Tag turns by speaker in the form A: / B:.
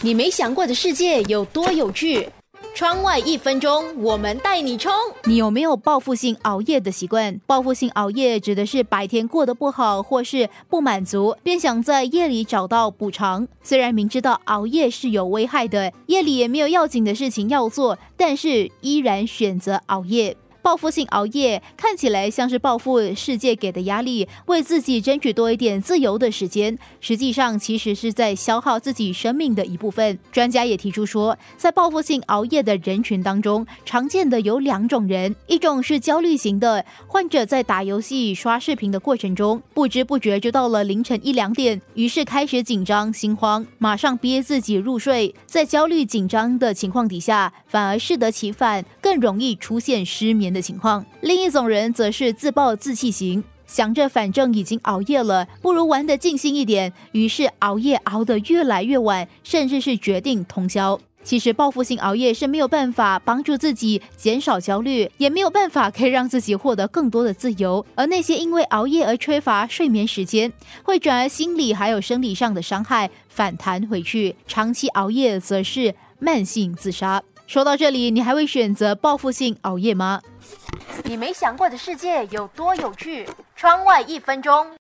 A: 你没想过的世界有多有趣？窗外一分钟，我们带你冲！
B: 你有没有报复性熬夜的习惯？报复性熬夜指的是白天过得不好，或是不满足，便想在夜里找到补偿。虽然明知道熬夜是有危害的，夜里也没有要紧的事情要做，但是依然选择熬夜。报复性熬夜看起来像是报复世界给的压力，为自己争取多一点自由的时间，实际上其实是在消耗自己生命的一部分。专家也提出说，在报复性熬夜的人群当中，常见的有两种人，一种是焦虑型的患者，在打游戏、刷视频的过程中，不知不觉就到了凌晨一两点，于是开始紧张、心慌，马上憋自己入睡，在焦虑紧张的情况底下，反而适得其反，更容易出现失眠的。情况，另一种人则是自暴自弃型，想着反正已经熬夜了，不如玩得尽兴一点，于是熬夜熬得越来越晚，甚至是决定通宵。其实报复性熬夜是没有办法帮助自己减少焦虑，也没有办法可以让自己获得更多的自由。而那些因为熬夜而缺乏睡眠时间，会转而心理还有生理上的伤害反弹回去，长期熬夜则是慢性自杀。说到这里，你还会选择报复性熬夜吗？
A: 你没想过的世界有多有趣？窗外一分钟。